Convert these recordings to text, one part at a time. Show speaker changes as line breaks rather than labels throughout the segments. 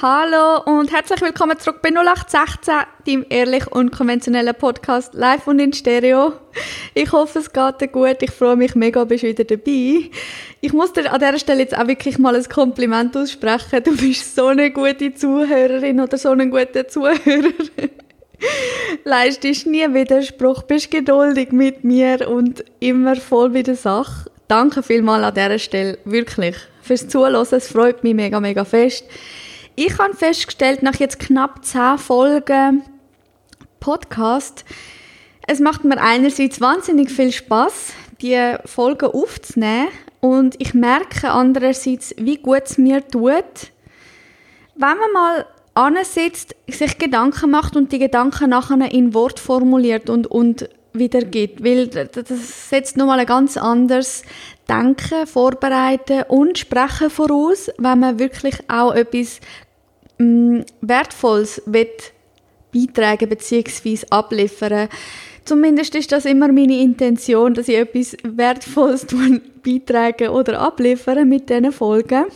Hallo und herzlich willkommen zurück bei 0816, deinem ehrlich unkonventionellen Podcast live und in Stereo. Ich hoffe, es geht dir gut. Ich freue mich mega, bist wieder dabei. Ich muss dir an dieser Stelle jetzt auch wirklich mal ein Kompliment aussprechen. Du bist so eine gute Zuhörerin oder so ein guter Zuhörer. Leistest nie Widerspruch, bist geduldig mit mir und immer voll bei der Sache. Danke vielmals an dieser Stelle, wirklich, fürs Zuhören. Es freut mich mega, mega fest. Ich habe festgestellt, nach jetzt knapp zehn Folgen Podcast, es macht mir einerseits wahnsinnig viel Spaß, die Folgen aufzunehmen und ich merke andererseits, wie gut es mir tut, wenn man mal ansitzt, sich Gedanken macht und die Gedanken nachher in Wort formuliert und, und wiedergibt. Weil das setzt nochmal ein ganz anderes Denken, Vorbereiten und Sprechen voraus, wenn man wirklich auch etwas mm, Wertvolles beitragen bzw. abliefern Zumindest ist das immer meine Intention, dass ich etwas Wertvolles beitragen oder abliefern mit diesen Folgen.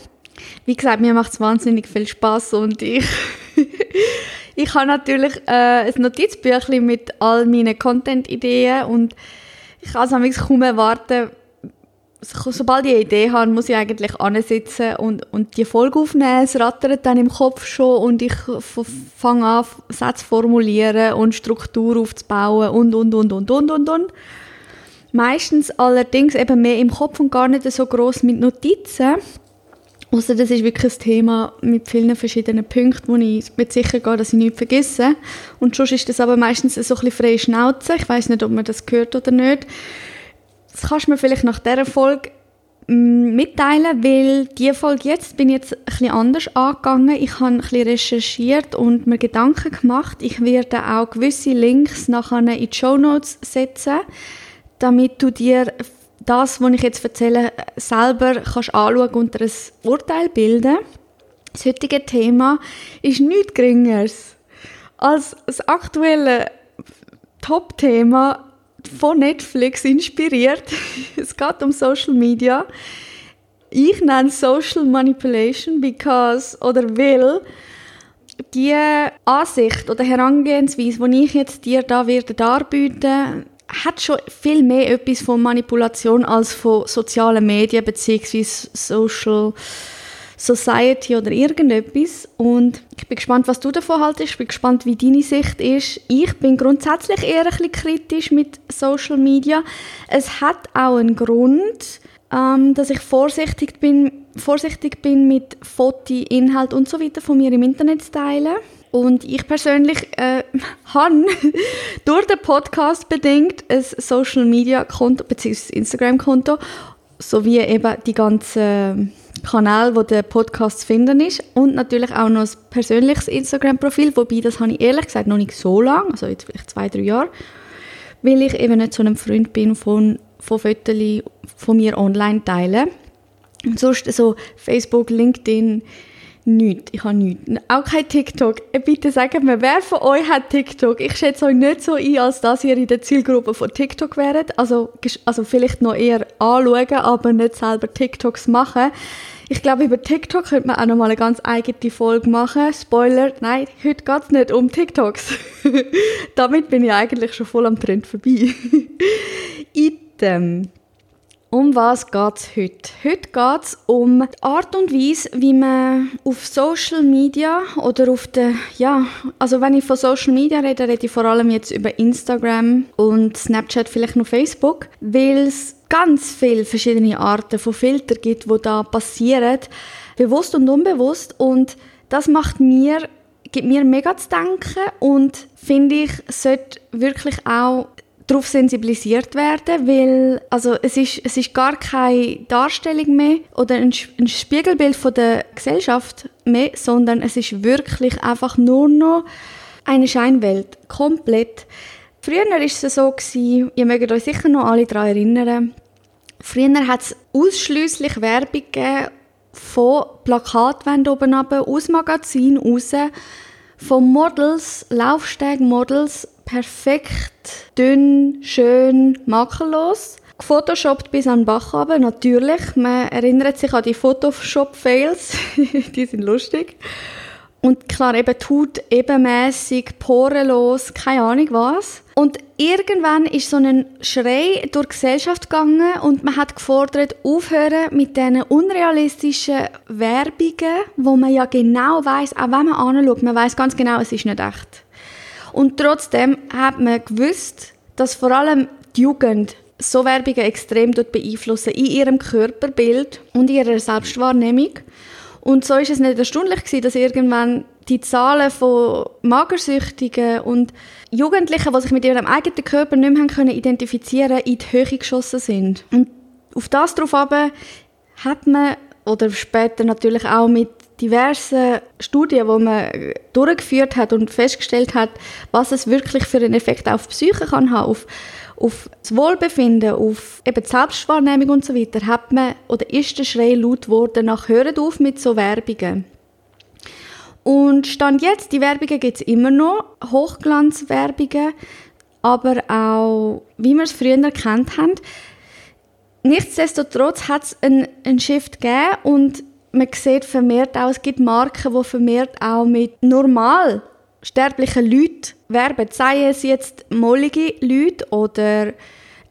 Wie gesagt, mir macht es wahnsinnig viel Spaß und ich, ich habe natürlich äh, ein Notizbüchlein mit all meinen Content-Ideen und ich kann es kaum erwarten, sobald ich eine Idee habe, muss ich eigentlich ansitzen und, und die Folge aufnehmen. Es rattert dann im Kopf schon und ich fange an, Sätze formulieren und Struktur aufzubauen und, und, und, und, und, und, und. Meistens allerdings eben mehr im Kopf und gar nicht so groß mit Notizen. Außer das ist wirklich ein Thema mit vielen verschiedenen Punkten, wo ich mit sicher gehe, dass ich nichts vergesse. Und sonst ist das aber meistens so ein bisschen freie Schnauze. Ich weiß nicht, ob man das gehört oder nicht. Das kannst du mir vielleicht nach dieser Folge mm, mitteilen, weil diese Folge jetzt bin ich jetzt ein anders angegangen. Ich habe ein bisschen recherchiert und mir Gedanken gemacht. Ich werde auch gewisse Links nachher in die Show Notes setzen, damit du dir das, was ich jetzt erzähle, selber kannst anschauen und ein Urteil bilden. Das heutige Thema ist nichts Geringeres als das aktuelle Top-Thema von Netflix inspiriert. es geht um Social Media. Ich nenne Social Manipulation, because oder will die Ansicht oder Herangehensweise, die ich jetzt dir da werde darbieten, hat schon viel mehr etwas von Manipulation als von sozialen Medien bzw. Social Society oder irgendetwas. Und ich bin gespannt, was du davon haltest. Ich bin gespannt, wie deine Sicht ist. Ich bin grundsätzlich eher ein bisschen kritisch mit Social Media. Es hat auch einen Grund, ähm, dass ich vorsichtig bin, vorsichtig bin mit Foto, Inhalt und so weiter von mir im Internet zu teilen. Und ich persönlich äh, habe durch den Podcast bedingt ein Social Media Konto bzw. Instagram Konto sowie eben die ganzen Kanal, wo der Podcast zu finden ist und natürlich auch noch ein persönliches Instagram-Profil, wobei das habe ich ehrlich gesagt noch nicht so lange, also jetzt vielleicht zwei, drei Jahre, weil ich eben nicht so ein Freund bin von, von Fotos von mir online teilen. Und sonst so Facebook, LinkedIn, Nichts. Ich habe nichts. Auch kein TikTok. Äh, bitte sagt mir, wer von euch hat TikTok? Ich schätze euch nicht so ein, als dass ihr in der Zielgruppe von TikTok wäret. Also, also vielleicht noch eher anschauen, aber nicht selber TikToks machen. Ich glaube, über TikTok könnte man auch noch mal eine ganz eigene Folge machen. Spoiler, nein, heute geht es nicht um TikToks. Damit bin ich eigentlich schon voll am Trend vorbei. Item. Um was geht es heute? Heute geht es um die Art und Weise, wie man auf Social Media oder auf der, ja, also wenn ich von Social Media rede, rede ich vor allem jetzt über Instagram und Snapchat, vielleicht noch Facebook, weil es ganz viele verschiedene Arten von Filtern gibt, die da passieren, bewusst und unbewusst und das macht mir gibt mir mega zu denken und finde ich, sollte wirklich auch darauf sensibilisiert werden, weil also es ist, es ist gar keine Darstellung mehr oder ein, ein Spiegelbild von der Gesellschaft mehr, sondern es ist wirklich einfach nur noch eine Scheinwelt, komplett. Früher war es so, gewesen, ihr mögt euch sicher noch alle daran erinnern, früher hat es ausschliesslich Werbung gegeben von Plakatwänden oben runter, aus Magazinen raus, von Models, Laufsteg-Models, perfekt, dünn, schön, makellos. Gefotoshoppt bis an den Bach runter, natürlich. Man erinnert sich an die Photoshop-Fails, die sind lustig. Und klar, eben die Haut ebenmäßig, porenlos, keine Ahnung was. Und irgendwann ist so ein Schrei durch die Gesellschaft gegangen und man hat gefordert, aufhören mit diesen unrealistischen Werbungen, wo man ja genau weiß, auch wenn man anschaut, man weiß ganz genau, es ist nicht echt. Und trotzdem hat man gewusst, dass vor allem die Jugend so Werbungen extrem beeinflussen in ihrem Körperbild und ihrer Selbstwahrnehmung. Und so ist es nicht erstaunlich dass irgendwann die Zahlen von Magersüchtigen und Jugendlichen, die sich mit ihrem eigenen Körper nicht mehr können identifizieren in die Höhe geschossen sind. Und auf das darauf hat man, oder später natürlich auch mit diversen Studien, die man durchgeführt hat und festgestellt hat, was es wirklich für einen Effekt auf die Psyche kann haben, auf auf das Wohlbefinden, auf eben die Selbstwahrnehmung und so weiter, hat man, oder ist der Schrei laut geworden nach «Hört auf mit so Werbungen». Und Stand jetzt, die Werbungen gibt es immer noch, Hochglanzwerbungen, aber auch, wie wir es früher erkannt haben. Nichtsdestotrotz hat es einen, einen Shift gegeben und man sieht vermehrt auch, es gibt Marken, die vermehrt auch mit normal sterblichen Leuten werben. Seien es jetzt mollige Leute oder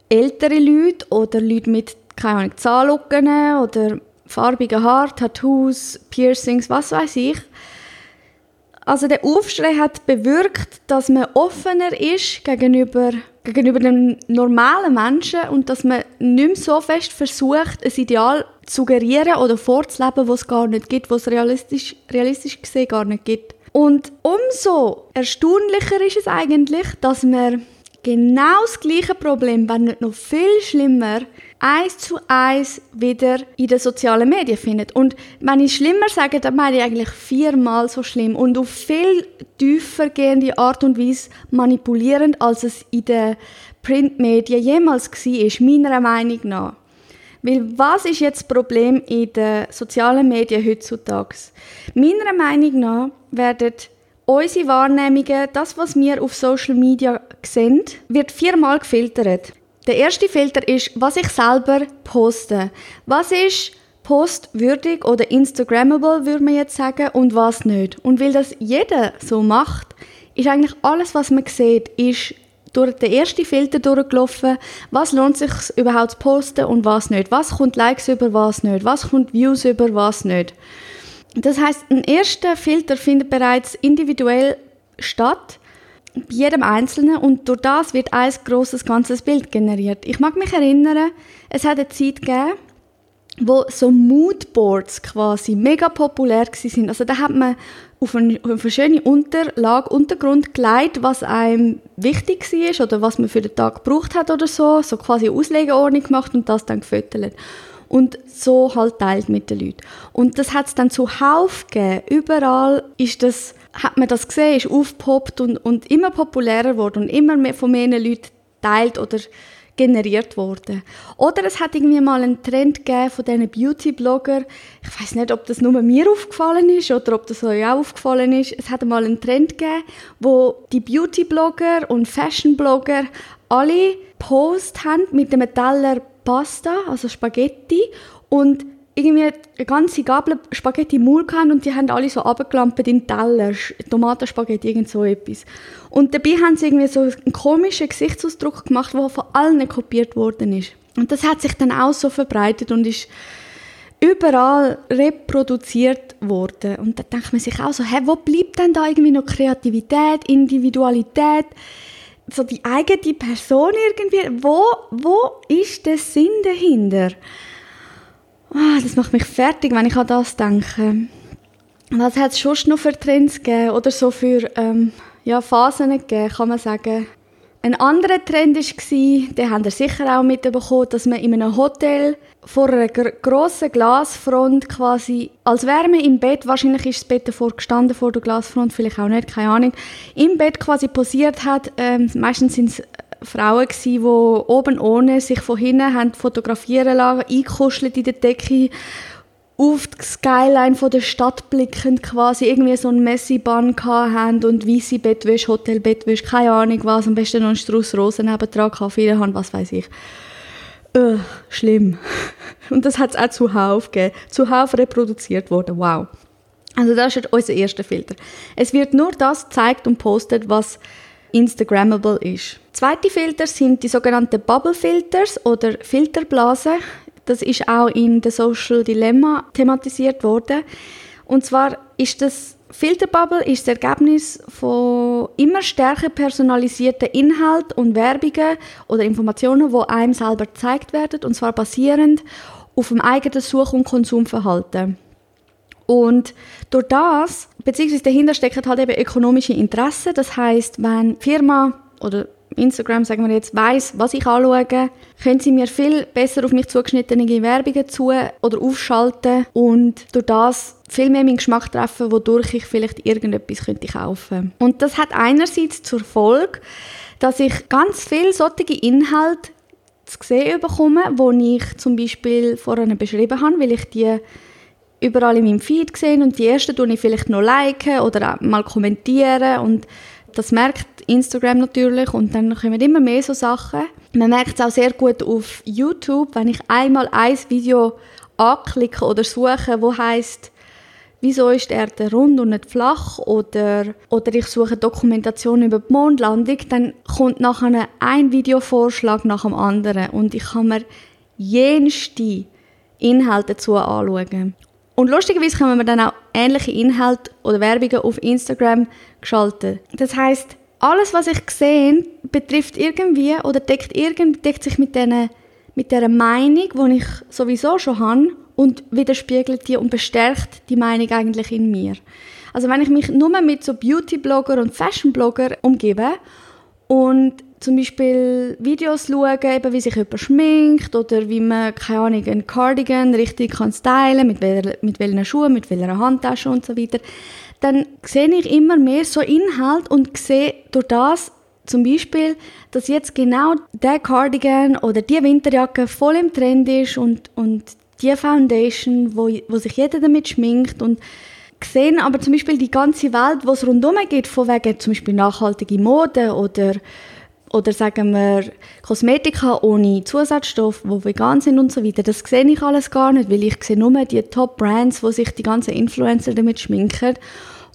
ältere Leute oder Leute mit, keine Ahnung, Zahnlücken oder farbigen Haar, Tattoos, Piercings, was weiß ich. Also der Aufschrei hat bewirkt, dass man offener ist gegenüber, gegenüber den normalen Menschen und dass man nicht mehr so fest versucht, ein Ideal zu suggerieren oder vorzuleben, was es gar nicht gibt, was es realistisch, realistisch gesehen gar nicht gibt. Und umso erstaunlicher ist es eigentlich, dass man genau das gleiche Problem, wenn nicht noch viel schlimmer, eins zu eins wieder in den sozialen Medien findet. Und wenn ich schlimmer sage, dann meine ich eigentlich viermal so schlimm und auf viel tiefer gehende Art und Weise manipulierend, als es in den Printmedien jemals war, meiner Meinung nach. Weil was ist jetzt das Problem in den sozialen Medien heutzutage? Meiner Meinung nach werden unsere Wahrnehmungen, das, was wir auf Social Media sehen, wird viermal gefiltert. Der erste Filter ist, was ich selber poste. Was ist postwürdig oder Instagrammable, würde man jetzt sagen, und was nicht. Und weil das jeder so macht, ist eigentlich alles, was man sieht, ist durch den ersten Filter durchgelaufen, was lohnt sich überhaupt zu posten und was nicht. Was kommt Likes über, was nicht. Was kommt Views über, was nicht. Das heißt, ein erster Filter findet bereits individuell statt, jedem Einzelnen und durch das wird ein großes ganzes Bild generiert. Ich mag mich erinnern, es hat eine Zeit gegeben, wo so Moodboards quasi mega populär sind. Also da hat man auf eine, auf eine schöne Unterlage, Untergrund gelegt, was einem wichtig war oder was man für den Tag gebraucht hat oder so, so quasi eine Auslegeordnung gemacht und das dann gefüttert. Und so halt teilt mit den Leuten. Und das hat es dann zuhauf gegeben. Überall ist das, hat man das gesehen, ist aufgepoppt und, und immer populärer geworden und immer mehr von mehr Leuten teilt oder generiert worden. Oder es hat irgendwie mal einen Trend gegeben von diesen Beauty-Blogger. Ich weiß nicht, ob das nur mir aufgefallen ist oder ob das euch auch aufgefallen ist. Es hat mal einen Trend gegeben, wo die Beauty-Blogger und Fashion-Blogger alle Post haben mit einem Teller Pasta, also Spaghetti und irgendwie eine ganze Gabel Spaghetti im gehabt und die haben alle so abgeklampert in Teller, Tomatenspaghetti, irgend so etwas. Und dabei haben sie irgendwie so einen komischen Gesichtsausdruck gemacht, der von allen kopiert worden ist. Und das hat sich dann auch so verbreitet und ist überall reproduziert worden. Und da denkt man sich auch so, hä, wo bleibt denn da irgendwie noch Kreativität, Individualität? So die eigene Person irgendwie, wo, wo ist der Sinn dahinter? Oh, das macht mich fertig, wenn ich an das denke. Was hat es schon noch für Trends gegeben oder so für ähm, ja, Phasen gegeben, kann man sagen. Ein anderer Trend war, den habt ihr sicher auch mitbekommen, dass man in einem Hotel vor einer grossen Glasfront quasi, als wäre man im Bett, wahrscheinlich ist das Bett davor gestanden, vor der Glasfront, vielleicht auch nicht, keine Ahnung, im Bett quasi posiert hat. Ähm, meistens sind es äh, Frauen gewesen, die oben ohne sich von hinten haben fotografieren lassen, eingekuschelt in der Decke auf die Skyline von der Stadt blickend quasi irgendwie so ein Messibahn haben und weiße Bettwäsche, Hotelbettwäsche, keine Ahnung was, am besten noch einen Strauß Rosen nebendran, Kaffee haben, was weiß ich. Uh, schlimm. Und das hat es auch zuhauf gegeben. Zuhauf reproduziert worden, wow. Also das ist unser erster Filter. Es wird nur das gezeigt und postet, was Instagrammable ist. Zweite Filter sind die sogenannten Bubble Filters oder Filterblasen. Das ist auch in der Social Dilemma thematisiert worden. Und zwar ist das Filterbubble ist das Ergebnis von immer stärker personalisierten Inhalten und Werbungen oder Informationen, die einem selber gezeigt werden, und zwar basierend auf dem eigenen Such- und Konsumverhalten. Und durch das, beziehungsweise dahinter stecken halt eben ökonomische Interessen. Das heißt, wenn Firma oder Instagram, sagen wir jetzt, weiß, was ich anschaue, können sie mir viel besser auf mich zugeschnittene Werbungen zu oder aufschalten und durch das viel mehr meinen Geschmack treffen, wodurch ich vielleicht irgendetwas könnte kaufen. Und das hat einerseits zur Folge, dass ich ganz viel solche Inhalte zu sehen bekomme, wo ich zum Beispiel vorhin beschrieben habe, weil ich die überall in meinem Feed gesehen und die ersten tue ich vielleicht noch liken oder mal kommentieren und das merkt Instagram natürlich und dann kommen immer mehr so Sachen. Man merkt es auch sehr gut auf YouTube, wenn ich einmal ein Video anklicke oder suche, wo heißt wieso ist die Erde rund und nicht flach oder, oder ich suche Dokumentation über die Mondlandung, dann kommt nachher ein Videovorschlag nach dem anderen und ich kann mir jenste Inhalte dazu anschauen. Und lustigerweise können wir dann auch ähnliche Inhalte oder Werbungen auf Instagram geschalten. Das heißt, alles, was ich sehe, betrifft irgendwie oder deckt, deckt sich mit, denen, mit der Meinung, die ich sowieso schon habe und widerspiegelt die und bestärkt die Meinung eigentlich in mir. Also wenn ich mich nur mit so Beauty-Blogger und Fashion-Blogger umgebe und zum Beispiel Videos schauen, eben wie sich jemand schminkt oder wie man, keine Ahnung, einen Cardigan richtig kann stylen, mit, welcher, mit welchen Schuhen, mit welcher Handtasche und so weiter, dann sehe ich immer mehr so Inhalt und sehe durch das zum Beispiel, dass jetzt genau der Cardigan oder die Winterjacke voll im Trend ist und, und die Foundation, wo, wo sich jeder damit schminkt und sehen aber zum Beispiel die ganze Welt, was rundherum geht, von wegen zum Beispiel nachhaltige Mode oder oder sagen wir Kosmetika ohne Zusatzstoffe, die vegan sind und so weiter. Das sehe ich alles gar nicht, weil ich sehe nur die Top-Brands, wo sich die ganzen Influencer damit schminken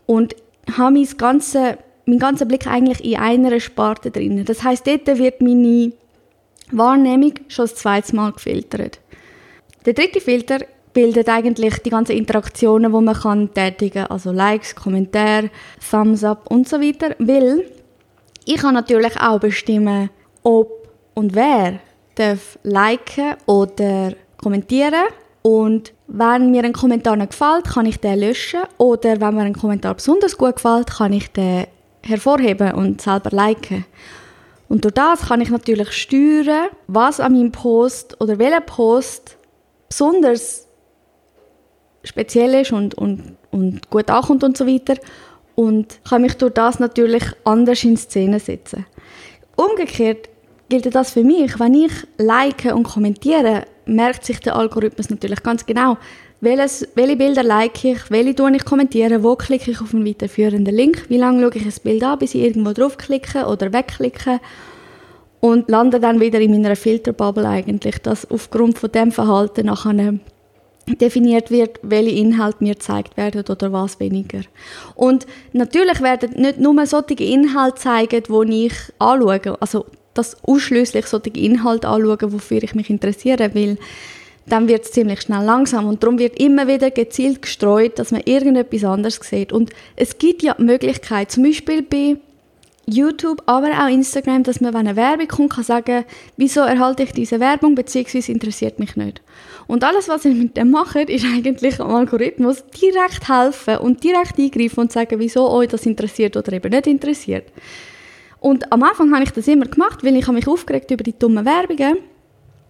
und habe mein ganze, meinen ganzen Blick eigentlich in einer Sparte drin. Das heißt, dort wird meine Wahrnehmung schon das zweite Mal gefiltert. Der dritte Filter bildet eigentlich die ganzen Interaktionen, die man kann tätigen kann, also Likes, Kommentare, Thumbs up und so weiter, weil ich kann natürlich auch bestimmen, ob und wer darf liken oder kommentieren. Und wenn mir ein Kommentar nicht gefällt, kann ich den löschen. Oder wenn mir ein Kommentar besonders gut gefällt, kann ich den hervorheben und selber liken. Und durch das kann ich natürlich steuern, was an meinem Post oder welcher Post besonders speziell ist und, und, und gut ankommt und so weiter und kann mich durch das natürlich anders in Szene setzen. Umgekehrt gilt das für mich, wenn ich like und kommentiere, merkt sich der Algorithmus natürlich ganz genau, welches, welche Bilder like ich, welche tue ich kommentieren, wo klicke ich auf einen weiterführenden Link, wie lange schaue ich ein Bild an, bis ich irgendwo draufklicke oder wegklicke und lande dann wieder in meiner Filterbubble eigentlich, dass aufgrund von dem Verhalten nachher definiert wird, welche Inhalte mir gezeigt werden oder was weniger. Und natürlich werden nicht nur solche Inhalte zeigen, die ich anschaue, also das ausschließlich solche Inhalte anschauen, wofür ich mich interessiere, weil dann wird es ziemlich schnell langsam und darum wird immer wieder gezielt gestreut, dass man irgendetwas anderes sieht. Und es gibt ja die Möglichkeit, zum Beispiel bei YouTube, aber auch Instagram, dass man, wenn eine Werbung kommt, kann sagen, wieso erhalte ich diese Werbung, beziehungsweise interessiert mich nicht. Und alles, was ich mit dem mache, ist eigentlich am Algorithmus direkt helfen und direkt eingreifen und sagen, wieso euch das interessiert oder eben nicht interessiert. Und am Anfang habe ich das immer gemacht, weil ich mich aufgeregt über die dummen Werbungen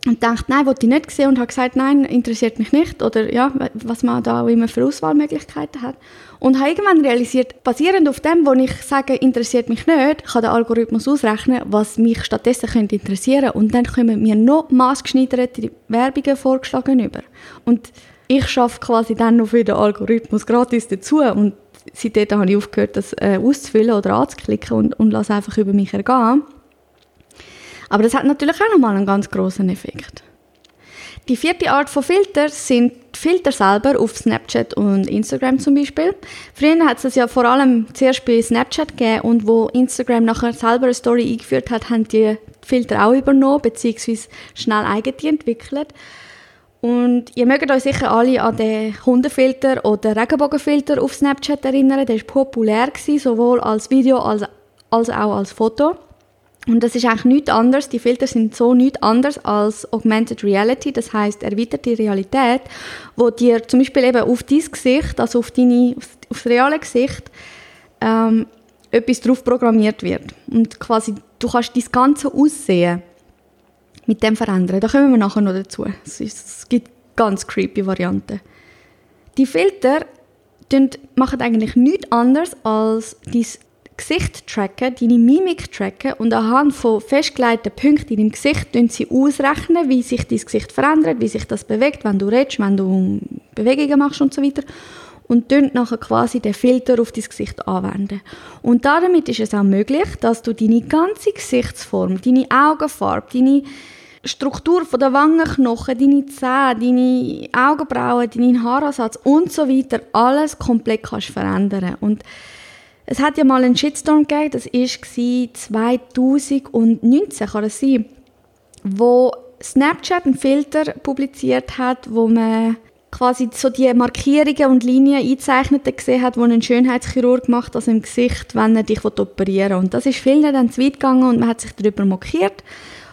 und dachte, nein, wollte ich nicht sehen und habe gesagt, nein, interessiert mich nicht oder ja, was man da auch immer für Auswahlmöglichkeiten hat. Und habe irgendwann realisiert, basierend auf dem, wo ich sage, interessiert mich nicht, kann der Algorithmus ausrechnen, was mich stattdessen könnte interessieren und dann kommen mir noch maßgeschneiderte Werbungen vorgeschlagen über. Und ich schaffe quasi dann noch für den Algorithmus gratis dazu und seitdem habe ich aufgehört, das äh, auszufüllen oder anzuklicken und, und lasse einfach über mich ergehen. Aber das hat natürlich auch nochmal einen ganz großen Effekt. Die vierte Art von Filter sind die Filter selber auf Snapchat und Instagram zum Beispiel. Früher hat es ja vor allem zuerst bei Snapchat gegeben und wo Instagram nachher selber eine Story eingeführt hat, haben die Filter auch übernommen bzw. schnell eigen entwickelt. Und ihr mögt euch sicher alle an den Hundefilter oder Regenbogenfilter auf Snapchat erinnern. Der war populär, sowohl als Video als, als auch als Foto. Und das ist eigentlich nichts anderes. Die Filter sind so nichts anderes als Augmented Reality, das heißt erweiterte Realität, wo dir zum Beispiel eben auf dein Gesicht, also auf, deine, auf, das reale Gesicht, ähm, etwas drauf programmiert wird. Und quasi, du kannst dein ganze Aussehen mit dem verändern. Da kommen wir nachher noch dazu. Es gibt ganz creepy Varianten. Die Filter machen eigentlich nichts anderes als dein Gesicht tracken, deine Mimik tracken und anhand von festgelegten Punkten in deinem Gesicht sie ausrechnen, wie sich dein Gesicht verändert, wie sich das bewegt, wenn du redest, wenn du Bewegungen machst und so weiter. Und dann nachher quasi den Filter auf dein Gesicht anwenden. Und damit ist es auch möglich, dass du deine ganze Gesichtsform, deine Augenfarbe, deine Struktur der Wangenknochen, deine Zähne, deine Augenbrauen, deinen Haaransatz und so weiter alles komplett kannst verändern. Und es hat ja mal einen Shitstorm gegeben, das war 2019, kann es sein, wo Snapchat einen Filter publiziert hat, wo man quasi so die Markierungen und Linien einzeichnete gesehen hat, die ein Schönheitschirurg macht, also im Gesicht, wenn er dich operieren will. Und das ist vielen dann zu weit gegangen und man hat sich darüber mokiert.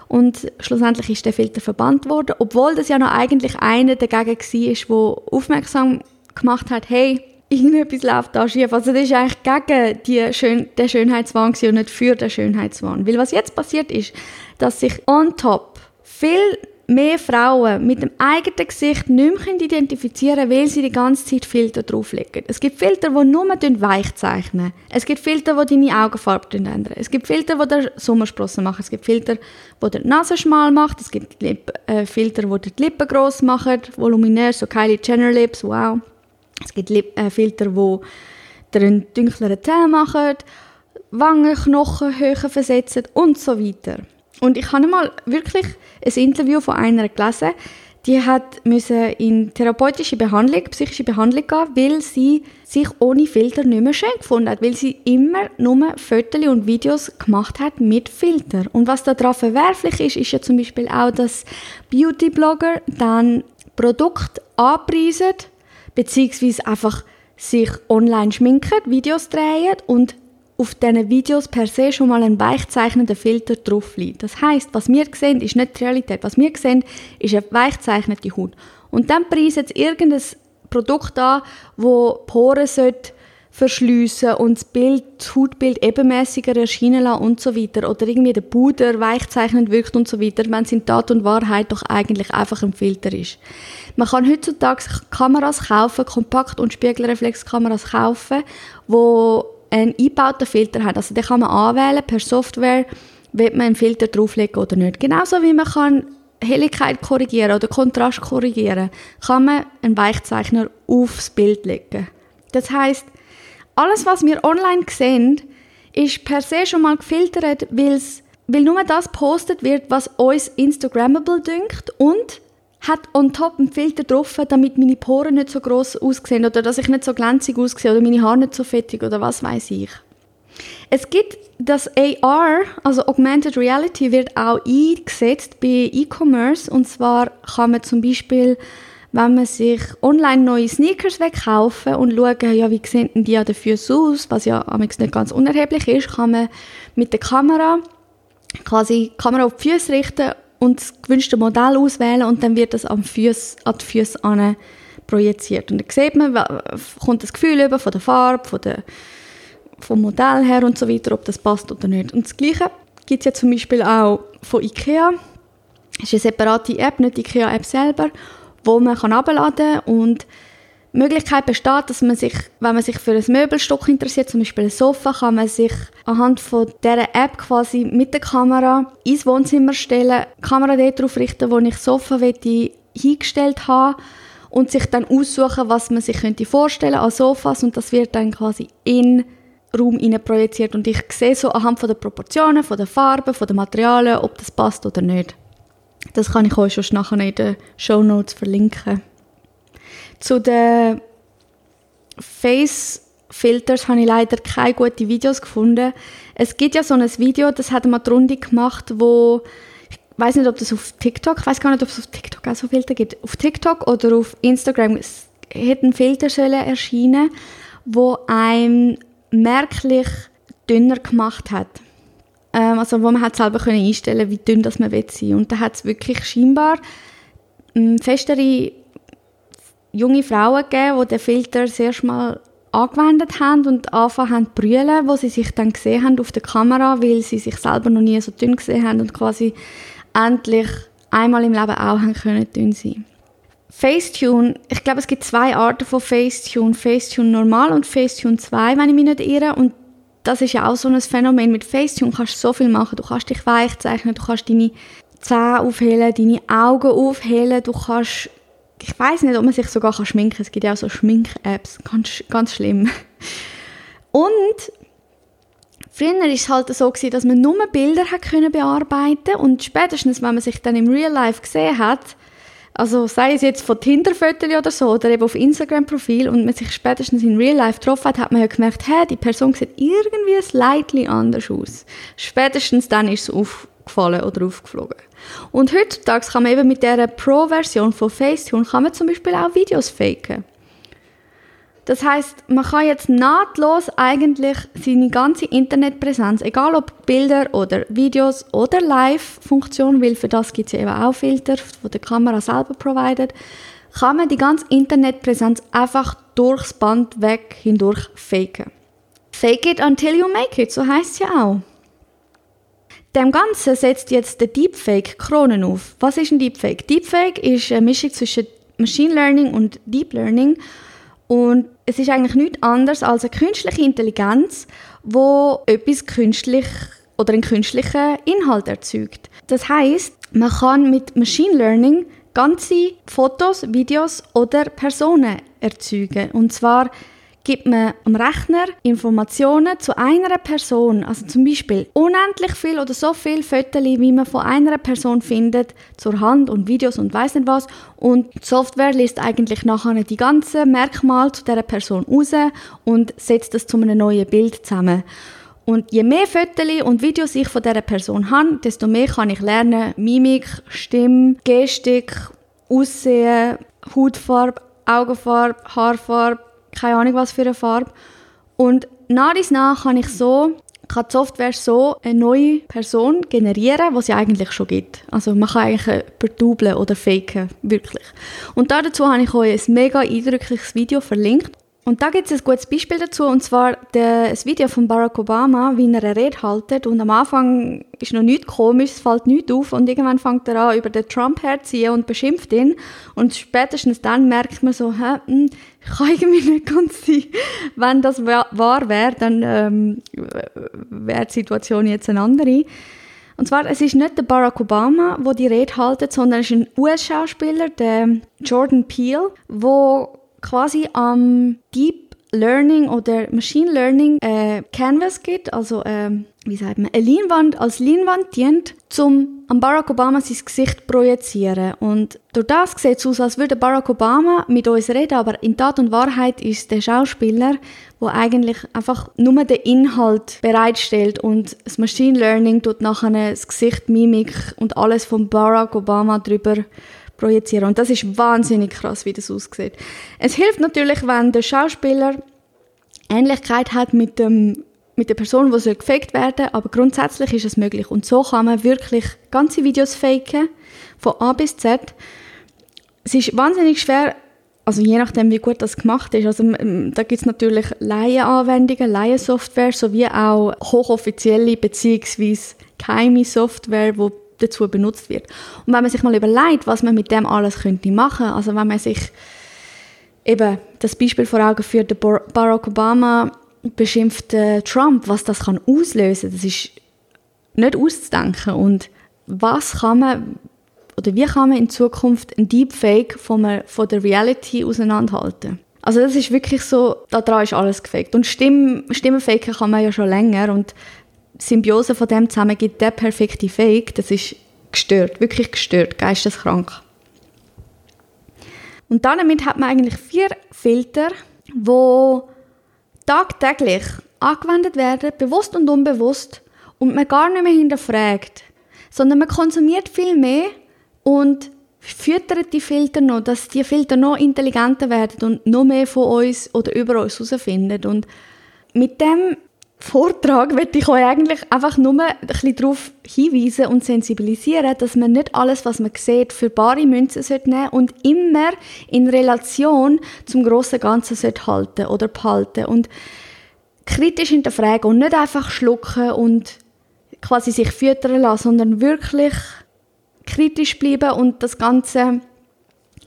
Und schlussendlich ist der Filter verbannt worden, obwohl das ja noch eigentlich einer dagegen war, der aufmerksam gemacht hat, hey, irgendetwas läuft da schief. Also das ist eigentlich gegen die Schön den Schönheitswahn und nicht für den Schönheitswahn. Weil was jetzt passiert ist, dass sich on top viel mehr Frauen mit dem eigenen Gesicht nicht mehr identifizieren können, weil sie die ganze Zeit Filter drauflegen. Es gibt Filter, die nur weich zeichnen. Es gibt Filter, die deine Augenfarbe ändern. Es gibt Filter, die Sommersprossen machen. Es gibt Filter, die die Nase schmal machen. Es gibt Lip äh, Filter, die die Lippen gross machen, voluminös, so Kylie Jenner Lips, wow. Es gibt Lip äh, Filter, die einen dunkleren Teil machen, Wangenknochen höher versetzen und so weiter. Und ich habe mal wirklich ein Interview von einer gelesen, die hat müssen in therapeutische Behandlung, psychische Behandlung gehen, weil sie sich ohne Filter nicht mehr schön gefunden hat, weil sie immer nur Fotos und Videos gemacht hat mit Filter. Und was daran verwerflich ist, ist ja zum Beispiel auch, dass Beauty-Blogger dann Produkte anpreisen, beziehungsweise einfach sich online schminken, Videos drehen und auf diesen Videos per se schon mal ein weichzeichnender Filter drauf liegt. Das heißt, was wir sehen, ist nicht die Realität. Was wir sehen, ist eine weichzeichnete Haut. Und dann preisen sie irgendein Produkt an, wo Poren sollte verschliessen und das Bild, das Hautbild ebenmäßiger erscheinen lassen und so weiter. Oder irgendwie der Puder weichzeichnend wirkt und so weiter, wenn es in Tat und Wahrheit doch eigentlich einfach ein Filter ist. Man kann heutzutage Kameras kaufen, Kompakt- und Spiegelreflexkameras kaufen, wo einen eingebauten Filter hat. Also den kann man anwählen per Software, will man einen Filter drauflegen oder nicht. Genauso wie man kann Helligkeit korrigieren oder Kontrast korrigieren, kann man einen Weichzeichner aufs Bild legen. Das heißt, alles, was wir online sehen, ist per se schon mal gefiltert, weil nur das postet wird, was uns Instagrammable dünkt und hat on top einen Filter drauf, damit meine Poren nicht so groß aussehen oder dass ich nicht so glänzig aussehe oder meine Haare nicht so fettig oder was weiß ich. Es gibt das AR, also Augmented Reality, wird auch eingesetzt bei E-Commerce und zwar kann man zum Beispiel, wenn man sich online neue Sneakers wegkaufen und schauen, ja, wie sehen die an den Füßen aus, was ja nicht ganz unerheblich ist, kann man mit der Kamera quasi die Kamera auf die Füße richten und das gewünschte Modell auswählen und dann wird das am Füß, an die Füße projiziert. Und dann sieht man, kommt das Gefühl über von der Farbe, von der, vom Modell her und so weiter, ob das passt oder nicht. Und das Gleiche gibt es ja zum Beispiel auch von IKEA. Das ist eine separate App, nicht die IKEA-App selber, wo man kann abladen und die Möglichkeit besteht, dass man sich, wenn man sich für ein Möbelstück interessiert, zum Beispiel ein Sofa, kann man sich anhand von dieser App quasi mit der Kamera ins Wohnzimmer stellen, die Kamera dort drauf richten, wo ich Sofa hingestellt habe und sich dann aussuchen, was man sich könnte vorstellen an Sofas und das wird dann quasi in Raum projiziert und ich sehe so anhand von der Proportionen, von der Farben, von den Materialien, ob das passt oder nicht. Das kann ich euch schon nachher in den Show Notes verlinken. Zu den Face-Filters habe ich leider keine guten Videos gefunden. Es gibt ja so ein Video, das hat mal die Runde gemacht, wo ich weiß nicht, ob das auf TikTok, ich weiß gar nicht, ob es auf TikTok auch so Filter gibt. Auf TikTok oder auf Instagram hat ein Filter erschienen, wo einem merklich dünner gemacht hat. Ähm, also wo man hat selber können einstellen wie dünn das man will sein. Und da hat es wirklich scheinbar ähm, festere junge Frauen gegeben, die den Filter sehr mal angewendet haben und angefangen haben zu brüllen, wo sie sich dann gesehen haben auf der Kamera, weil sie sich selber noch nie so dünn gesehen haben und quasi endlich einmal im Leben auch haben können dünn sein. Facetune, ich glaube, es gibt zwei Arten von Facetune. Facetune normal und Facetune 2, wenn ich mich nicht irre. Und das ist ja auch so ein Phänomen. Mit Facetune kannst du so viel machen. Du kannst dich weich zeichnen, du kannst deine Zähne aufhellen, deine Augen aufhellen, du kannst ich weiß nicht, ob man sich sogar kann schminken kann. Es gibt ja auch so Schmink-Apps. Ganz, ganz schlimm. Und früher war es halt so, gewesen, dass man nur Bilder hat können bearbeiten und spätestens, wenn man sich dann im Real Life gesehen hat, also sei es jetzt von Tinder-Fotos oder so, oder eben auf Instagram-Profil und man sich spätestens in Real Life getroffen hat, hat man ja gemerkt, hey, die Person sieht irgendwie slightly anders aus. Spätestens dann ist es aufgefallen oder aufgeflogen. Und heutzutage kann man eben mit dieser Pro-Version von Facetune kann man zum Beispiel auch Videos faken. Das heißt, man kann jetzt nahtlos eigentlich seine ganze Internetpräsenz, egal ob Bilder oder Videos oder Live-Funktion, weil für das gibt es ja eben auch Filter, die die Kamera selber providet, kann man die ganze Internetpräsenz einfach durchs Band weg hindurch faken. Fake it until you make it, so heißt es ja auch. Dem Ganzen setzt jetzt der Deepfake Kronen auf. Was ist ein Deepfake? Deepfake ist eine Mischung zwischen Machine Learning und Deep Learning und es ist eigentlich nichts anderes als eine künstliche Intelligenz, wo etwas künstlich oder einen künstlichen Inhalt erzeugt. Das heißt, man kann mit Machine Learning ganze Fotos, Videos oder Personen erzeugen. Und zwar gibt man am Rechner Informationen zu einer Person, also zum Beispiel unendlich viel oder so viel Fotos, wie man von einer Person findet, zur Hand und Videos und weiß nicht was. Und die Software liest eigentlich nachher die ganzen Merkmale zu dieser Person raus und setzt das zu einem neuen Bild zusammen. Und je mehr Fotos und Videos ich von dieser Person habe, desto mehr kann ich lernen, Mimik, Stimme, Gestik, Aussehen, Hautfarbe, Augenfarbe, Haarfarbe, keine Ahnung was für eine Farbe. Und nach und nach kann ich so, kann die Software so eine neue Person generieren, was sie eigentlich schon gibt. Also man kann eigentlich verdubeln oder faken, wirklich. Und dazu habe ich euch ein mega eindrückliches Video verlinkt. Und da gibt es ein gutes Beispiel dazu, und zwar das Video von Barack Obama, wie er eine Rede haltet. Und am Anfang ist noch nichts komisch, es fällt nichts auf. Und irgendwann fängt er an, über den Trump herzuziehen und beschimpft ihn. Und spätestens dann merkt man so, hä, hm, kann irgendwie nicht ganz sein. Wenn das wahr wäre, dann ähm, wäre die Situation jetzt eine andere. Und zwar, es ist nicht der Barack Obama, wo die Rede haltet, sondern es ist ein US-Schauspieler, der Jordan Peele, wo quasi am Deep Learning oder Machine Learning äh, Canvas gibt, also äh, wie sagt man, eine Leinwand als Leinwand dient, um an Barack Obama sein Gesicht projizieren. Und durch das sieht es aus, als würde Barack Obama mit uns reden, aber in Tat und Wahrheit ist der Schauspieler, der eigentlich einfach nur den Inhalt bereitstellt und das Machine Learning tut nachher das Gesicht, Mimik und alles von Barack Obama drüber projizieren. Und das ist wahnsinnig krass, wie das aussieht. Es hilft natürlich, wenn der Schauspieler Ähnlichkeit hat mit dem mit der Person, die soll gefaked werden aber grundsätzlich ist es möglich. Und so kann man wirklich ganze Videos faken, von A bis Z. Es ist wahnsinnig schwer, also je nachdem, wie gut das gemacht ist. Also da gibt es natürlich Laienanwendungen, Laiensoftware, sowie auch hochoffizielle bzw. geheime Software, die dazu benutzt wird. Und wenn man sich mal überlegt, was man mit dem alles könnte machen, also wenn man sich eben das Beispiel vor Augen führt, der Barack Obama beschimpft äh, Trump, was das kann auslösen, das ist nicht auszudenken. Und was kann man oder wie kann man in Zukunft ein Deepfake von, von der Reality auseinanderhalten? Also das ist wirklich so, daran ist alles gefaked. Und Stimm, Stimmenfaken kann man ja schon länger und Symbiose von dem zusammen gibt der perfekte Fake. Das ist gestört, wirklich gestört, geisteskrank. Und damit hat man eigentlich vier Filter, wo tagtäglich angewendet werden, bewusst und unbewusst, und man gar nicht mehr hinterfragt, sondern man konsumiert viel mehr und füttert die Filter noch, dass die Filter noch intelligenter werden und noch mehr von uns oder über uns herausfinden. Und mit dem Vortrag möchte ich euch eigentlich einfach nur ein bisschen darauf hinweisen und sensibilisieren, dass man nicht alles, was man sieht, für bare Münzen nehmen und immer in Relation zum grossen Ganzen halten oder behalten und kritisch hinterfragen und nicht einfach schlucken und quasi sich füttern lassen, sondern wirklich kritisch bleiben und das Ganze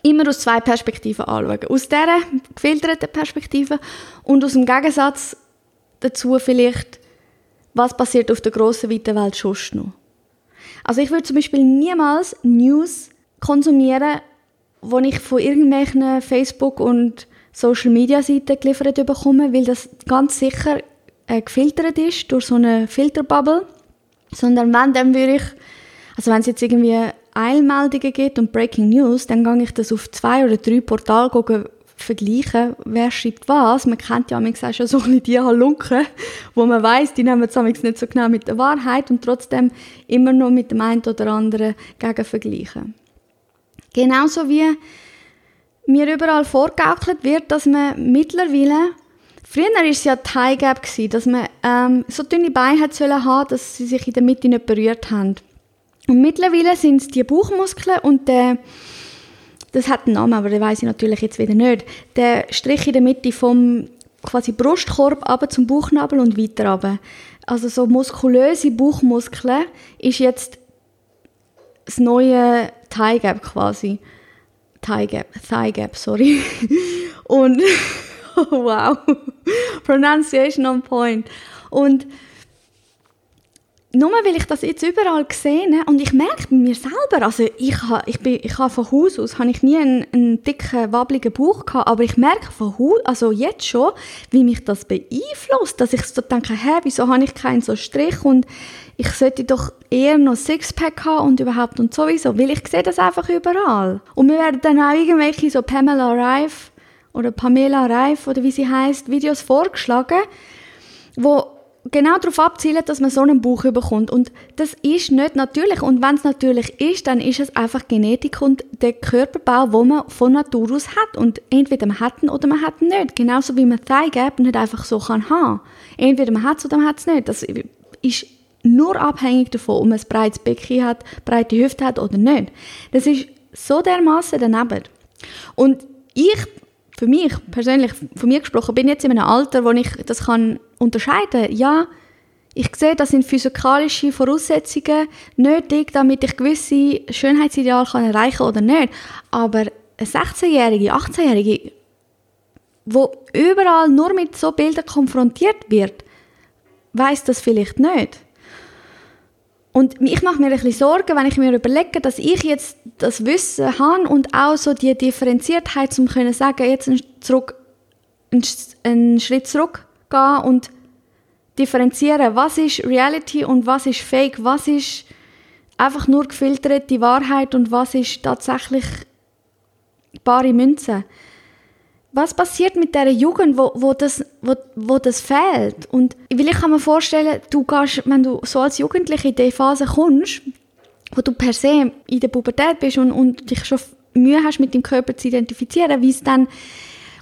immer aus zwei Perspektiven anschauen. Aus dieser gefilterten Perspektive und aus dem Gegensatz dazu vielleicht, was passiert auf der grossen, weiten Welt schon noch. Also ich würde zum Beispiel niemals News konsumieren, wo ich von irgendwelchen Facebook- und Social-Media-Seiten geliefert bekomme, weil das ganz sicher äh, gefiltert ist durch so eine Filterbubble. Sondern wenn, dann würde ich, also wenn es jetzt irgendwie Eilmeldungen gibt und Breaking News, dann gehe ich das auf zwei oder drei Portale gucken, vergleichen, wer schreibt was. Man kennt ja manchmal schon so ein die Halunken, wo man weiß, die nehmen es nicht so genau mit der Wahrheit und trotzdem immer noch mit dem einen oder anderen gegen vergleichen. Genauso wie mir überall vorgegaukelt wird, dass man mittlerweile Früher war es ja die High Gap, dass man ähm, so dünne Beine hat sollen haben, dass sie sich in der Mitte nicht berührt haben. Und mittlerweile sind es die Bauchmuskeln und der das hat einen Namen, aber den weiß ich natürlich jetzt wieder nicht. Der Strich in der Mitte vom quasi Brustkorb aber zum Bauchnabel und weiter runter. Also so muskulöse Bauchmuskeln ist jetzt das neue Thigh Gap quasi. Thigh Gap, Thigh Gap, sorry. und wow, Pronunciation on point. Und nur weil ich das jetzt überall sehe und ich merke bei mir selber, also ich habe ich bin, ich habe von Haus aus habe ich nie einen, einen dicken, wabbligen Bauch gehabt, aber ich merke von Haus, also jetzt schon, wie mich das beeinflusst, dass ich so denke, hä, wieso habe ich keinen so Strich und ich sollte doch eher noch Sixpack haben und überhaupt und sowieso, weil ich sehe das einfach überall. Und mir werden dann auch irgendwelche so Pamela Reif oder Pamela Reif oder wie sie heißt Videos vorgeschlagen, wo genau darauf abzielen, dass man so einen Bauch bekommt. Und das ist nicht natürlich. Und wenn es natürlich ist, dann ist es einfach Genetik und der Körperbau, den man von Natur aus hat. Und entweder man hat ihn oder man hat ihn nicht. Genauso wie man Thigh nicht einfach so kann haben. Entweder man hat es oder man hat es nicht. Das ist nur abhängig davon, ob man ein breites Becken hat, breite Hüfte hat oder nicht. Das ist so dermaßen daneben. Und ich für mich persönlich, von mir gesprochen, bin jetzt in einem Alter, wo ich das kann unterscheiden kann. Ja, ich sehe, das sind physikalische Voraussetzungen nötig, damit ich gewisse Schönheitsideale kann erreichen oder nicht. Aber eine 16-Jährige, 18-Jährige, wo überall nur mit so Bildern konfrontiert wird, weiß das vielleicht nicht. Und ich mache mir ein bisschen Sorgen, wenn ich mir überlege, dass ich jetzt das Wissen habe und auch so die Differenziertheit, um können sagen, jetzt einen, zurück, einen Schritt zurück gehen und differenzieren, was ist Reality und was ist Fake, was ist einfach nur gefilterte Wahrheit und was ist tatsächlich bare Münze was passiert mit der Jugend, wo, wo, das, wo, wo das fehlt? Und weil ich kann mir vorstellen, du gehst, wenn du so als Jugendliche in diese Phase kommst, wo du per se in der Pubertät bist und, und dich schon Mühe hast, mit dem Körper zu identifizieren, wie es dann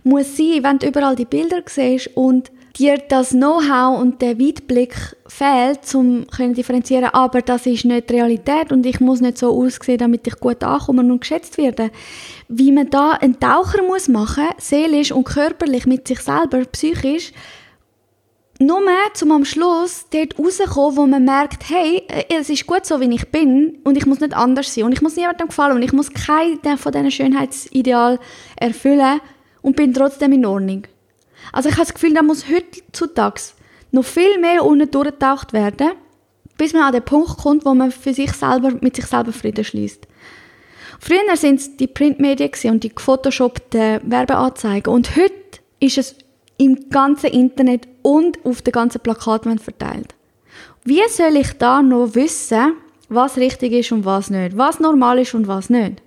muss sein, wenn du überall die Bilder siehst und dir das Know-how und der Weitblick fehlt, um zu differenzieren, aber das ist nicht Realität und ich muss nicht so aussehen, damit ich gut ankomme und geschätzt werde. Wie man da einen Taucher muss machen, seelisch und körperlich mit sich selber, psychisch, nur zum am Schluss dort rauskommen, wo man merkt, hey, äh, es ist gut so, wie ich bin und ich muss nicht anders sein und ich muss niemandem gefallen und ich muss keinen von diesen Schönheitsidealen erfüllen und bin trotzdem in Ordnung. Also ich habe das Gefühl, da muss heutzutage noch viel mehr unten durchtaucht werden, bis man an den Punkt kommt, wo man für sich selber, mit sich selber Frieden schließt. Früher sind es die Printmedien und die gefotoshoppten Werbeanzeigen und heute ist es im ganzen Internet und auf den ganzen Plakatwänden verteilt. Wie soll ich da noch wissen, was richtig ist und was nicht, was normal ist und was nicht.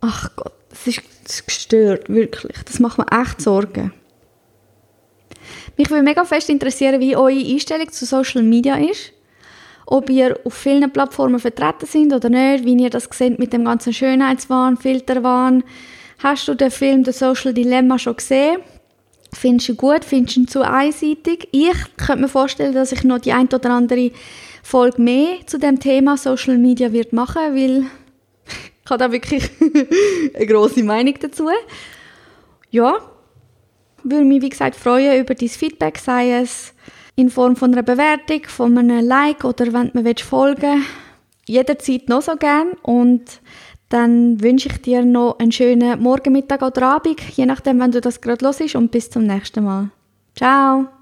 Ach Gott, das ist gestört, wirklich. Das macht mir echt Sorgen. Mich würde mega fest interessieren, wie eure Einstellung zu Social Media ist. Ob ihr auf vielen Plattformen vertreten sind oder nicht, wie ihr das seht mit dem ganzen Schönheitswahn, Filterwahn. Hast du den Film The Social Dilemma schon gesehen? Findest du gut? Findest du ihn zu einseitig? Ich könnte mir vorstellen, dass ich noch die ein oder andere Folge mehr zu dem Thema Social Media wird machen, weil ich habe da wirklich eine große Meinung dazu. Ja, würde mich wie gesagt freuen über dein Feedback, sei es in Form von einer Bewertung, von einem Like oder wenn du mir folgen willst. Jederzeit noch so gern und dann wünsche ich dir noch einen schönen Morgen, Mittag oder Abend, je nachdem, wenn du das gerade los und bis zum nächsten Mal. Ciao!